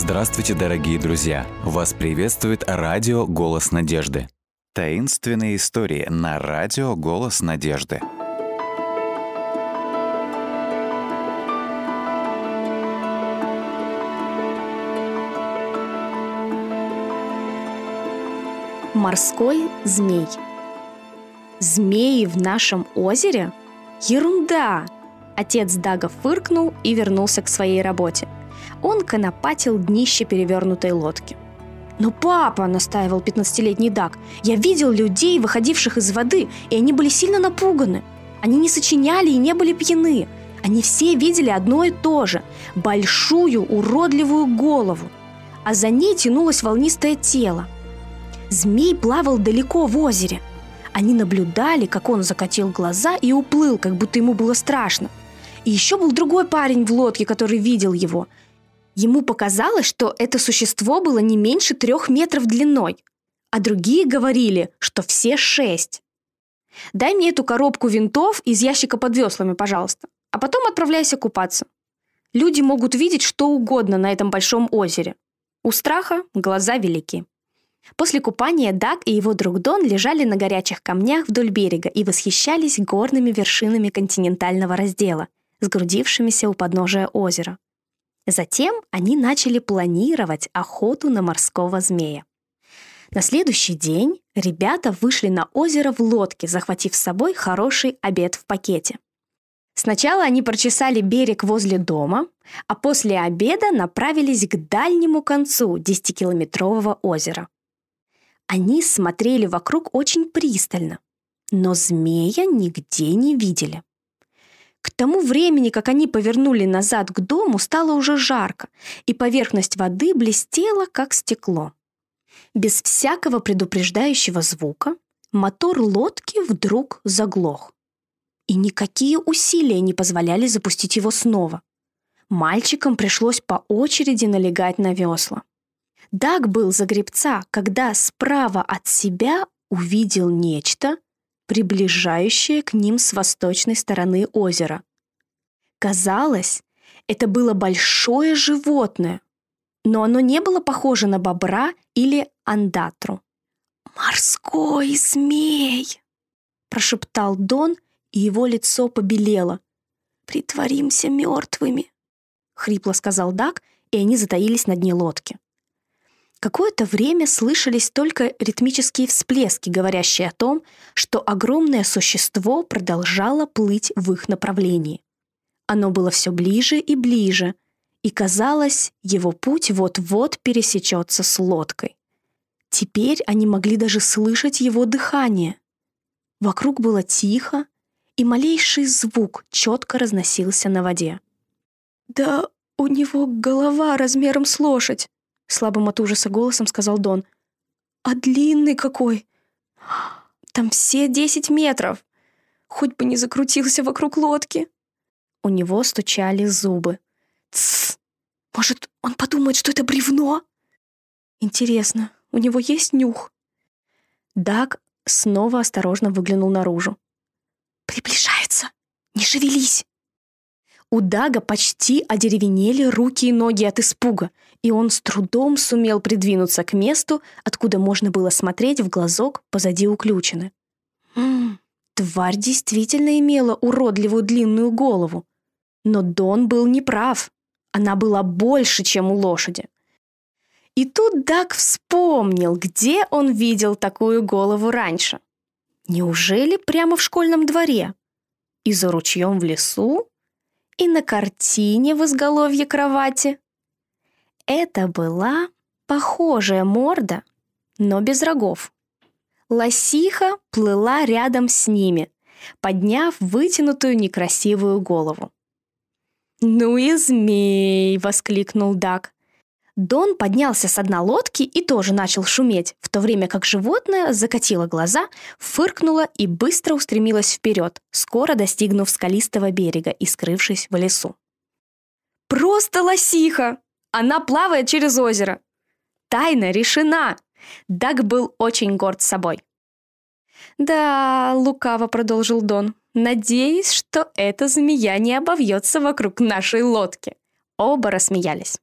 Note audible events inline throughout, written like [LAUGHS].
Здравствуйте, дорогие друзья! Вас приветствует радио «Голос надежды». Таинственные истории на радио «Голос надежды». Морской змей. Змеи в нашем озере? Ерунда! Отец Дага фыркнул и вернулся к своей работе. Он конопатил днище перевернутой лодки. «Но папа!» – настаивал 15-летний Даг. «Я видел людей, выходивших из воды, и они были сильно напуганы. Они не сочиняли и не были пьяны. Они все видели одно и то же – большую уродливую голову. А за ней тянулось волнистое тело. Змей плавал далеко в озере. Они наблюдали, как он закатил глаза и уплыл, как будто ему было страшно. И еще был другой парень в лодке, который видел его. Ему показалось, что это существо было не меньше трех метров длиной, а другие говорили, что все шесть. «Дай мне эту коробку винтов из ящика под веслами, пожалуйста, а потом отправляйся купаться. Люди могут видеть что угодно на этом большом озере. У страха глаза велики». После купания Даг и его друг Дон лежали на горячих камнях вдоль берега и восхищались горными вершинами континентального раздела, сгрудившимися у подножия озера. Затем они начали планировать охоту на морского змея. На следующий день ребята вышли на озеро в лодке, захватив с собой хороший обед в пакете. Сначала они прочесали берег возле дома, а после обеда направились к дальнему концу 10-километрового озера. Они смотрели вокруг очень пристально, но змея нигде не видели. К тому времени, как они повернули назад к дому, стало уже жарко, и поверхность воды блестела, как стекло. Без всякого предупреждающего звука мотор лодки вдруг заглох. И никакие усилия не позволяли запустить его снова. Мальчикам пришлось по очереди налегать на весла. Даг был за гребца, когда справа от себя увидел нечто, приближающее к ним с восточной стороны озера. Казалось, это было большое животное, но оно не было похоже на бобра или андатру. «Морской змей!» – прошептал Дон, и его лицо побелело. «Притворимся мертвыми!» – хрипло сказал Дак, и они затаились на дне лодки. Какое-то время слышались только ритмические всплески, говорящие о том, что огромное существо продолжало плыть в их направлении. Оно было все ближе и ближе, и казалось, его путь вот-вот пересечется с лодкой. Теперь они могли даже слышать его дыхание. Вокруг было тихо, и малейший звук четко разносился на воде. «Да у него голова размером с лошадь!» Слабым от ужаса голосом сказал Дон. «А длинный какой! Там все десять метров! Хоть бы не закрутился вокруг лодки!» У него стучали зубы. «Тссс! Может, он подумает, что это бревно?» «Интересно, у него есть нюх?» Даг снова осторожно выглянул наружу. «Приближается! Не шевелись!» У Дага почти одеревенели руки и ноги от испуга, и он с трудом сумел придвинуться к месту, откуда можно было смотреть в глазок позади уключены. Тварь действительно имела уродливую длинную голову. Но Дон был неправ. Она была больше, чем у лошади. И тут Даг вспомнил, где он видел такую голову раньше. Неужели прямо в школьном дворе? И за ручьем в лесу? И на картине в изголовье кровати. Это была похожая морда, но без рогов. Лосиха плыла рядом с ними, подняв вытянутую некрасивую голову. «Ну и змей!» — воскликнул Дак. Дон поднялся с дна лодки и тоже начал шуметь, в то время как животное закатило глаза, фыркнуло и быстро устремилось вперед, скоро достигнув скалистого берега и скрывшись в лесу. «Просто лосиха! Она плавает через озеро!» «Тайна решена!» Даг был очень горд собой. «Да», — лукаво продолжил Дон, «надеюсь, что эта змея не обовьется вокруг нашей лодки». Оба рассмеялись.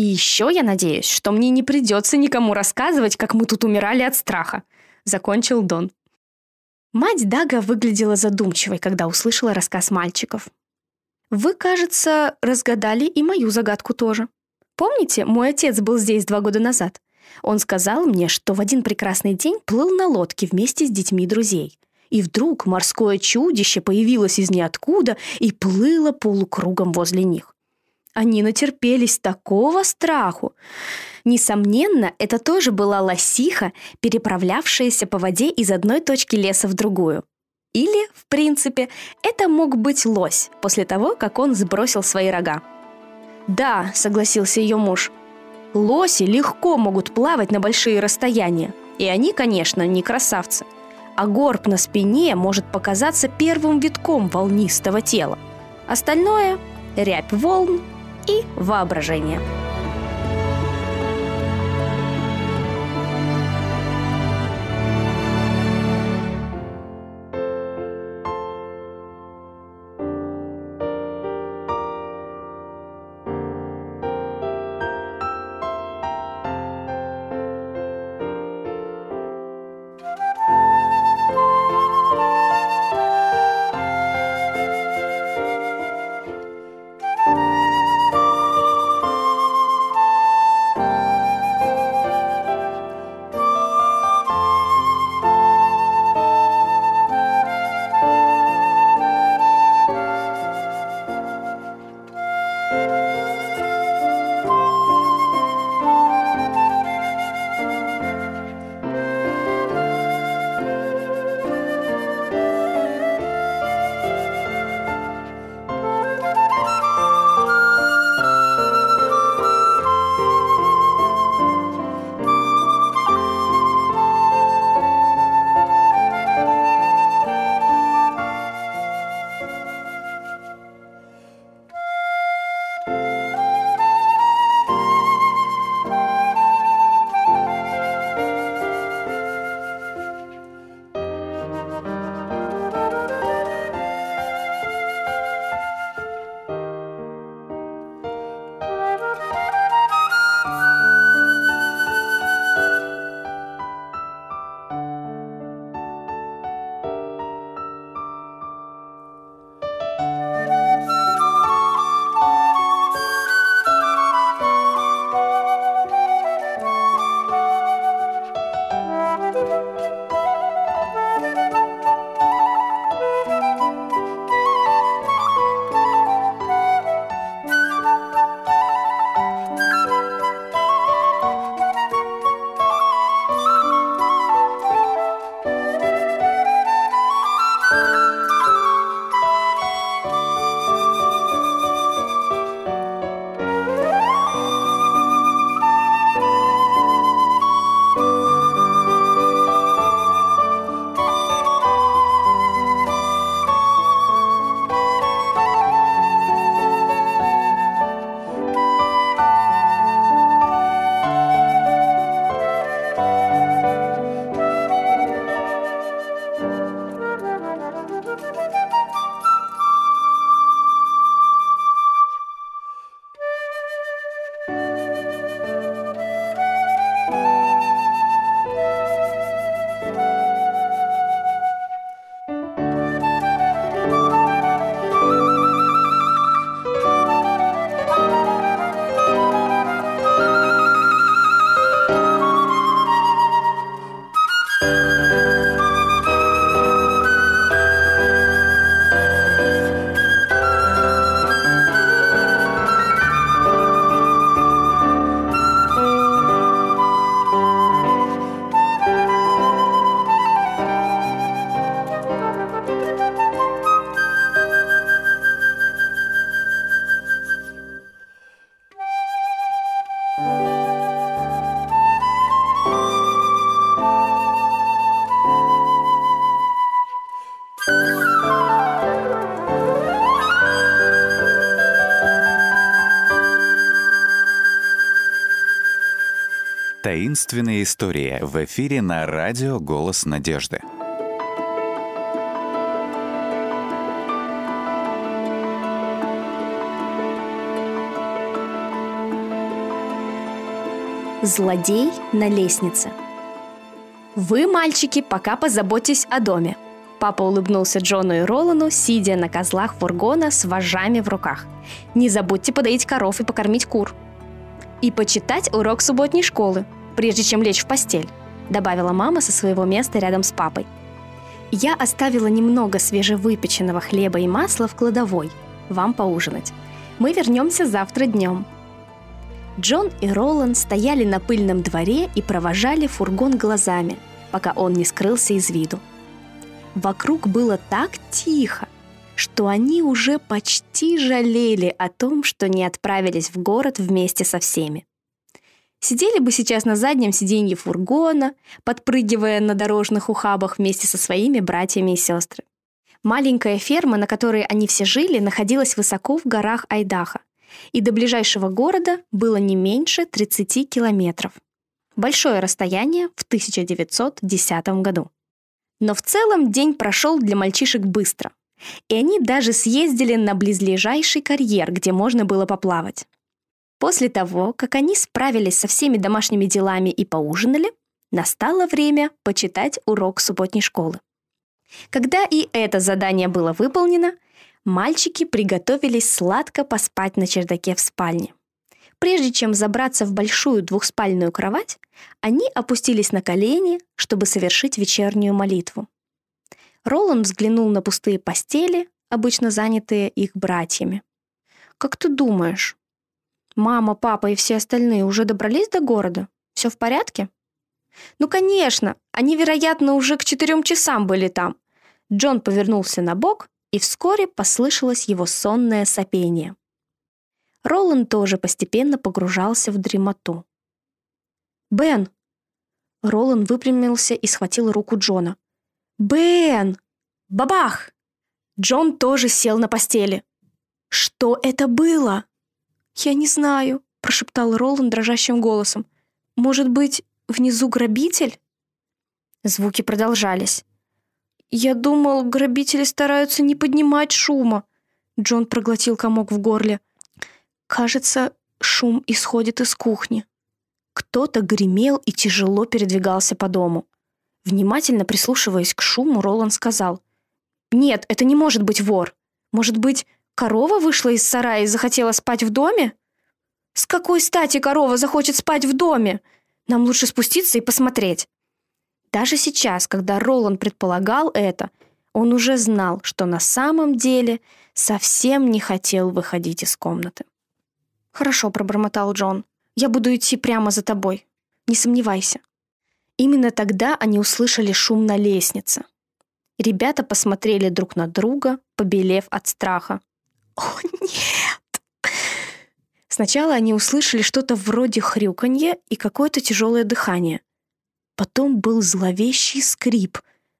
И еще я надеюсь, что мне не придется никому рассказывать, как мы тут умирали от страха», — закончил Дон. Мать Дага выглядела задумчивой, когда услышала рассказ мальчиков. «Вы, кажется, разгадали и мою загадку тоже. Помните, мой отец был здесь два года назад? Он сказал мне, что в один прекрасный день плыл на лодке вместе с детьми друзей. И вдруг морское чудище появилось из ниоткуда и плыло полукругом возле них. Они натерпелись такого страху. Несомненно, это тоже была лосиха, переправлявшаяся по воде из одной точки леса в другую. Или, в принципе, это мог быть лось после того, как он сбросил свои рога. «Да», — согласился ее муж, — «лоси легко могут плавать на большие расстояния, и они, конечно, не красавцы. А горб на спине может показаться первым витком волнистого тела. Остальное — рябь волн и воображение». Таинственные истории в эфире на радио «Голос надежды». Злодей на лестнице. Вы, мальчики, пока позаботьтесь о доме. Папа улыбнулся Джону и Ролану, сидя на козлах фургона с вожами в руках. Не забудьте подоить коров и покормить кур. И почитать урок субботней школы, прежде чем лечь в постель, добавила мама со своего места рядом с папой. Я оставила немного свежевыпеченного хлеба и масла в кладовой. Вам поужинать. Мы вернемся завтра днем. Джон и Роланд стояли на пыльном дворе и провожали фургон глазами, пока он не скрылся из виду. Вокруг было так тихо, что они уже почти жалели о том, что не отправились в город вместе со всеми. Сидели бы сейчас на заднем сиденье фургона, подпрыгивая на дорожных ухабах вместе со своими братьями и сестрами. Маленькая ферма, на которой они все жили, находилась высоко в горах Айдаха, и до ближайшего города было не меньше 30 километров. Большое расстояние в 1910 году. Но в целом день прошел для мальчишек быстро, и они даже съездили на близлежащий карьер, где можно было поплавать. После того, как они справились со всеми домашними делами и поужинали, настало время почитать урок субботней школы. Когда и это задание было выполнено, мальчики приготовились сладко поспать на чердаке в спальне. Прежде чем забраться в большую двухспальную кровать, они опустились на колени, чтобы совершить вечернюю молитву. Роланд взглянул на пустые постели, обычно занятые их братьями. «Как ты думаешь, мама, папа и все остальные уже добрались до города? Все в порядке?» «Ну, конечно! Они, вероятно, уже к четырем часам были там». Джон повернулся на бок и вскоре послышалось его сонное сопение. Роланд тоже постепенно погружался в дремоту. «Бен!» Роланд выпрямился и схватил руку Джона. «Бен!» «Бабах!» Джон тоже сел на постели. «Что это было?» «Я не знаю», — прошептал Роланд дрожащим голосом. «Может быть, внизу грабитель?» Звуки продолжались. «Я думал, грабители стараются не поднимать шума». Джон проглотил комок в горле. «Кажется, шум исходит из кухни». Кто-то гремел и тяжело передвигался по дому. Внимательно прислушиваясь к шуму, Роланд сказал. «Нет, это не может быть вор. Может быть, корова вышла из сарая и захотела спать в доме?» «С какой стати корова захочет спать в доме? Нам лучше спуститься и посмотреть». Даже сейчас, когда Роланд предполагал это, он уже знал, что на самом деле совсем не хотел выходить из комнаты. «Хорошо», — пробормотал Джон. «Я буду идти прямо за тобой. Не сомневайся». Именно тогда они услышали шум на лестнице. Ребята посмотрели друг на друга, побелев от страха. «О, [LAUGHS] нет!» Сначала они услышали что-то вроде хрюканья и какое-то тяжелое дыхание. Потом был зловещий скрип,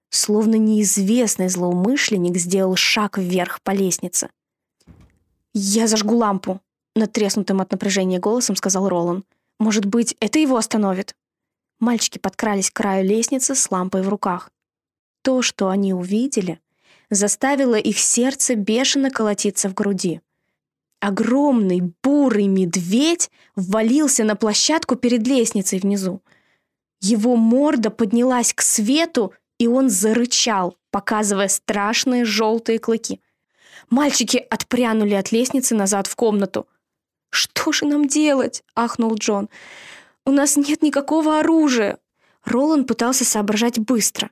словно неизвестный злоумышленник сделал шаг вверх по лестнице. «Я зажгу лампу», — натреснутым от напряжения голосом сказал Ролан. «Может быть, это его остановит?» Мальчики подкрались к краю лестницы с лампой в руках. То, что они увидели, заставило их сердце бешено колотиться в груди. Огромный бурый медведь ввалился на площадку перед лестницей внизу. Его морда поднялась к свету, и он зарычал, показывая страшные желтые клыки. Мальчики отпрянули от лестницы назад в комнату. «Что же нам делать?» — ахнул Джон. «У нас нет никакого оружия!» Роланд пытался соображать быстро.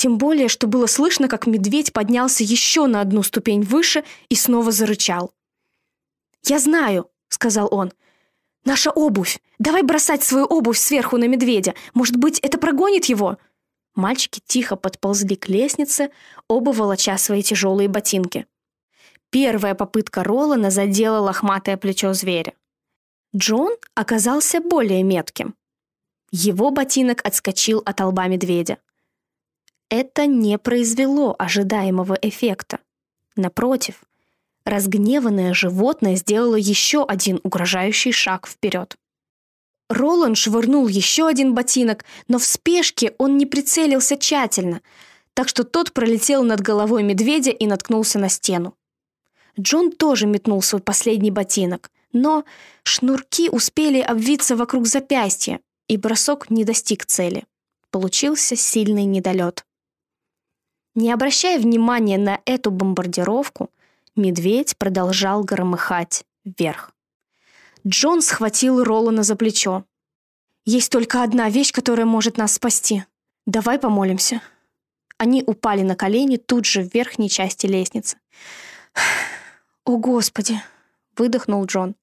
Тем более, что было слышно, как медведь поднялся еще на одну ступень выше и снова зарычал. «Я знаю», — сказал он. «Наша обувь! Давай бросать свою обувь сверху на медведя! Может быть, это прогонит его?» Мальчики тихо подползли к лестнице, оба волоча свои тяжелые ботинки. Первая попытка Ролана задела лохматое плечо зверя. Джон оказался более метким. Его ботинок отскочил от лба медведя. Это не произвело ожидаемого эффекта. Напротив, Разгневанное животное сделало еще один угрожающий шаг вперед. Роланд швырнул еще один ботинок, но в спешке он не прицелился тщательно, так что тот пролетел над головой медведя и наткнулся на стену. Джон тоже метнул свой последний ботинок, Но шнурки успели обвиться вокруг запястья, и бросок не достиг цели. Получился сильный недолет. Не обращая внимания на эту бомбардировку, медведь продолжал громыхать вверх. Джон схватил Ролана за плечо. «Есть только одна вещь, которая может нас спасти. Давай помолимся». Они упали на колени тут же в верхней части лестницы. «О, Господи!» — выдохнул Джон.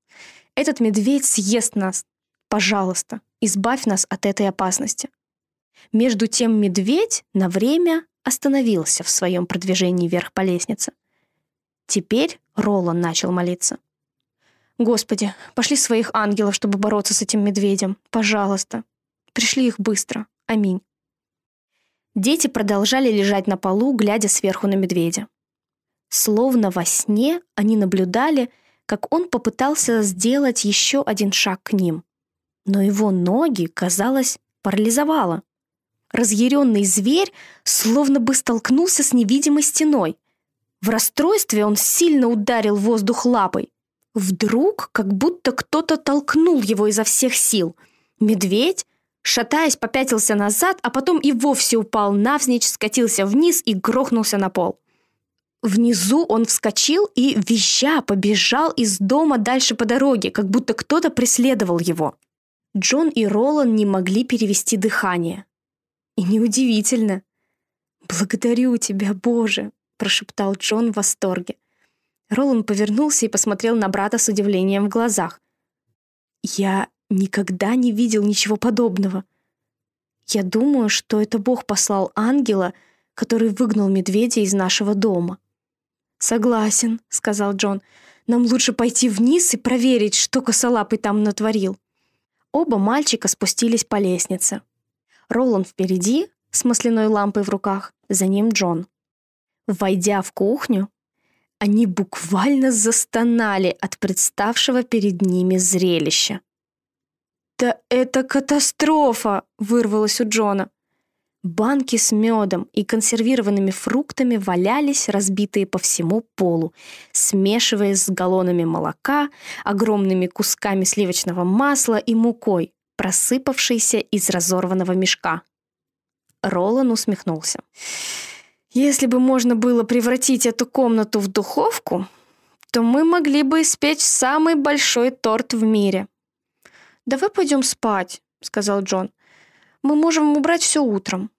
«Этот медведь съест нас. Пожалуйста, избавь нас от этой опасности». Между тем медведь на время остановился в своем продвижении вверх по лестнице. Теперь Ролан начал молиться. «Господи, пошли своих ангелов, чтобы бороться с этим медведем. Пожалуйста. Пришли их быстро. Аминь». Дети продолжали лежать на полу, глядя сверху на медведя. Словно во сне они наблюдали, как он попытался сделать еще один шаг к ним. Но его ноги, казалось, парализовало. Разъяренный зверь словно бы столкнулся с невидимой стеной. В расстройстве он сильно ударил воздух лапой. Вдруг, как будто кто-то толкнул его изо всех сил. Медведь, шатаясь, попятился назад, а потом и вовсе упал навзничь, скатился вниз и грохнулся на пол. Внизу он вскочил и, визжа, побежал из дома дальше по дороге, как будто кто-то преследовал его. Джон и Ролан не могли перевести дыхание. И неудивительно. «Благодарю тебя, Боже!» — прошептал Джон в восторге. Ролан повернулся и посмотрел на брата с удивлением в глазах. «Я никогда не видел ничего подобного. Я думаю, что это Бог послал ангела, который выгнал медведя из нашего дома». «Согласен», — сказал Джон. «Нам лучше пойти вниз и проверить, что косолапый там натворил». Оба мальчика спустились по лестнице. Ролан впереди, с масляной лампой в руках, за ним Джон. Войдя в кухню, они буквально застонали от представшего перед ними зрелища. «Да это катастрофа!» — вырвалось у Джона. Банки с медом и консервированными фруктами валялись, разбитые по всему полу, смешиваясь с галлонами молока, огромными кусками сливочного масла и мукой, просыпавшейся из разорванного мешка. Ролан усмехнулся. «Если бы можно было превратить эту комнату в духовку, то мы могли бы испечь самый большой торт в мире». «Давай пойдем спать», — сказал Джон. «Мы можем убрать все утром».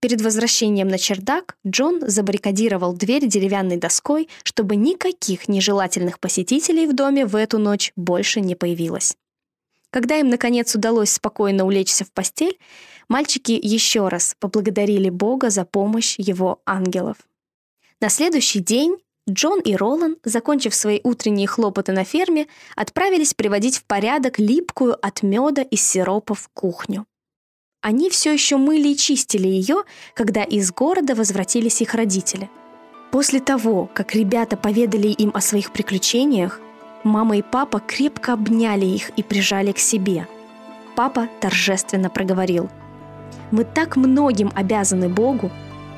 Перед возвращением на чердак Джон забаррикадировал дверь деревянной доской, чтобы никаких нежелательных посетителей в доме в эту ночь больше не появилось. Когда им, наконец, удалось спокойно улечься в постель, мальчики еще раз поблагодарили Бога за помощь его ангелов. На следующий день Джон и Ролан, закончив свои утренние хлопоты на ферме, отправились приводить в порядок липкую от меда и сиропа в кухню. Они все еще мыли и чистили ее, когда из города возвратились их родители. После того, как ребята поведали им о своих приключениях, мама и папа крепко обняли их и прижали к себе. Папа торжественно проговорил. «Мы так многим обязаны Богу,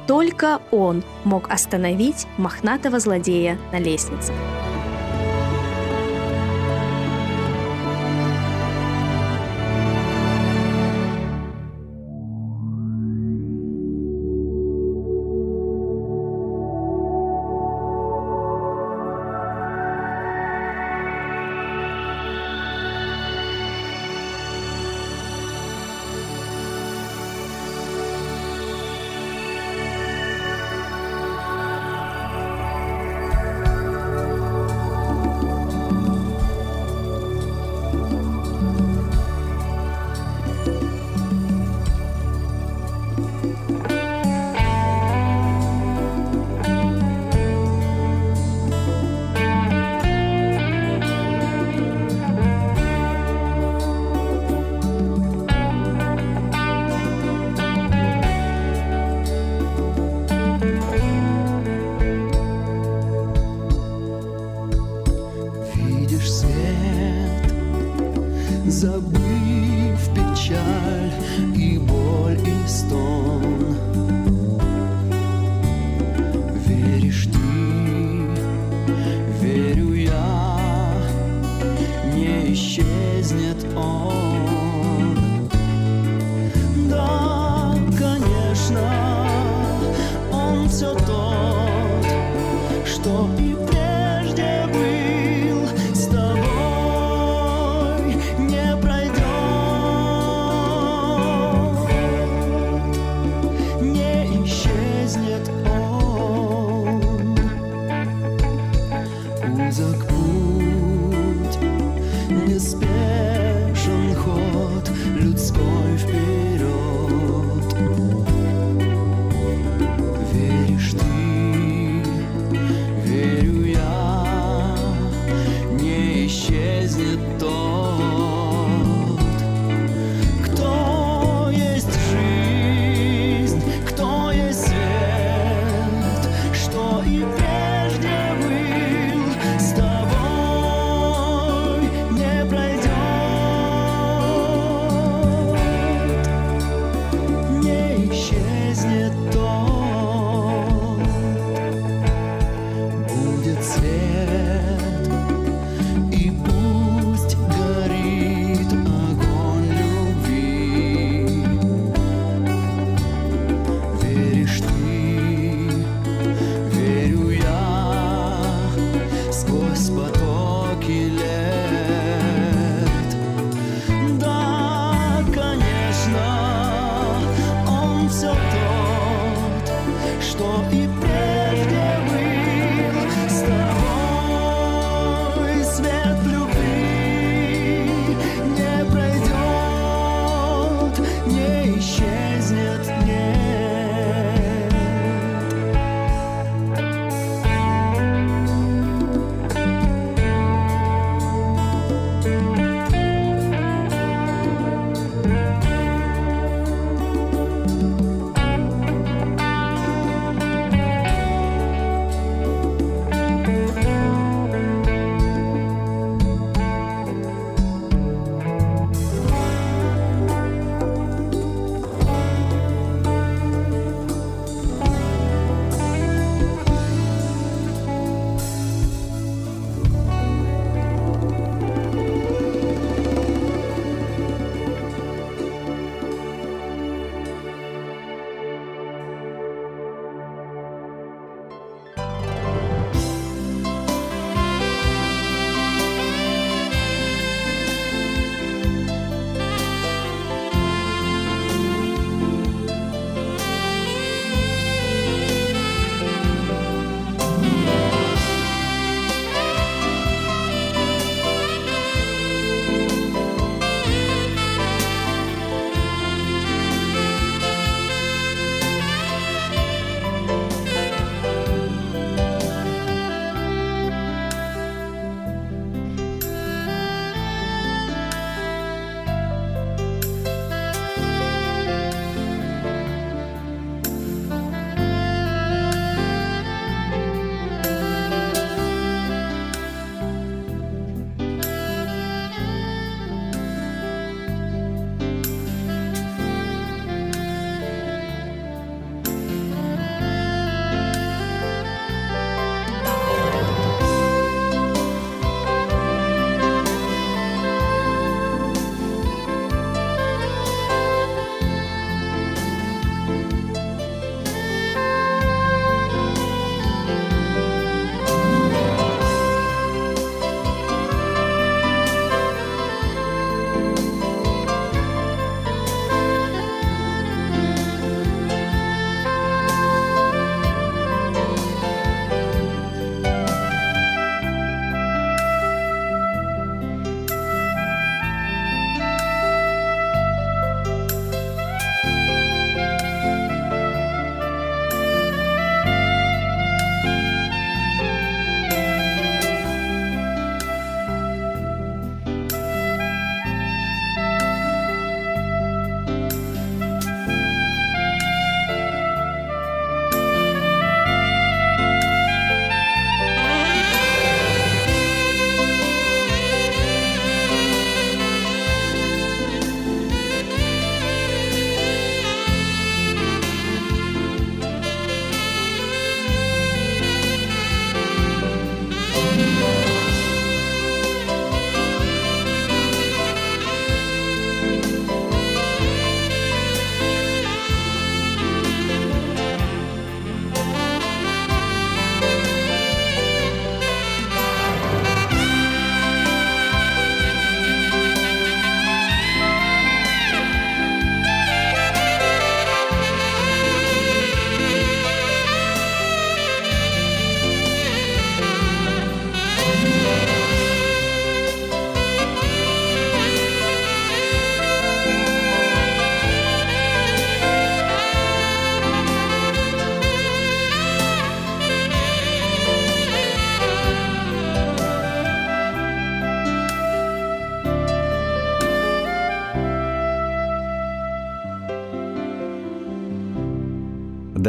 только Он мог остановить мохнатого злодея на лестнице».